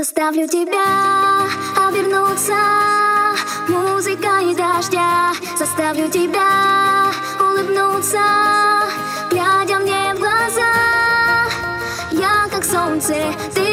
Заставлю тебя обернуться. Музыкой дождя Заставлю тебя улыбнуться, глядя мне в глаза Я как солнце, ты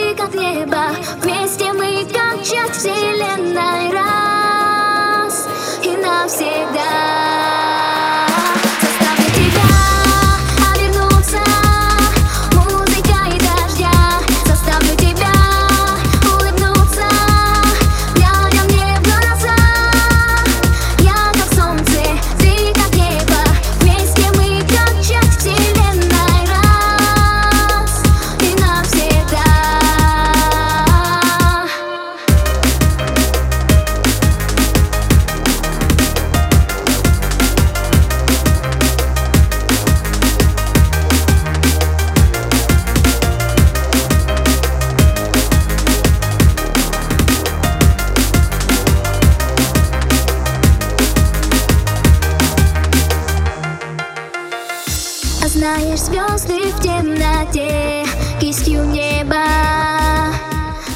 знаешь, звезды в темноте Кистью неба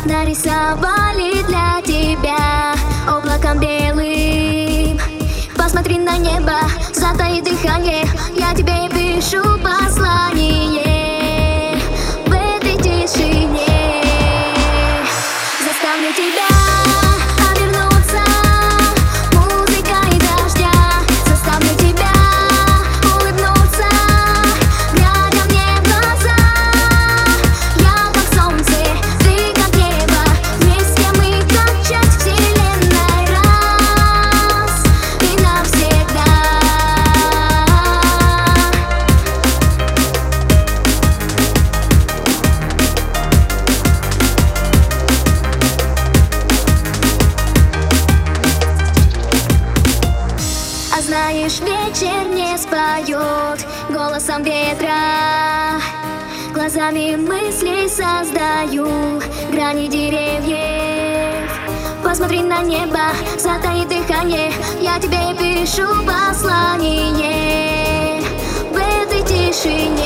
Нарисовали для тебя Облаком белым. Посмотри на небо, затаи дыхание Я тебе пишу знаешь, вечер не споет голосом ветра. Глазами мысли создаю грани деревьев. Посмотри на небо, затаи дыхание Я тебе пишу послание. В этой тишине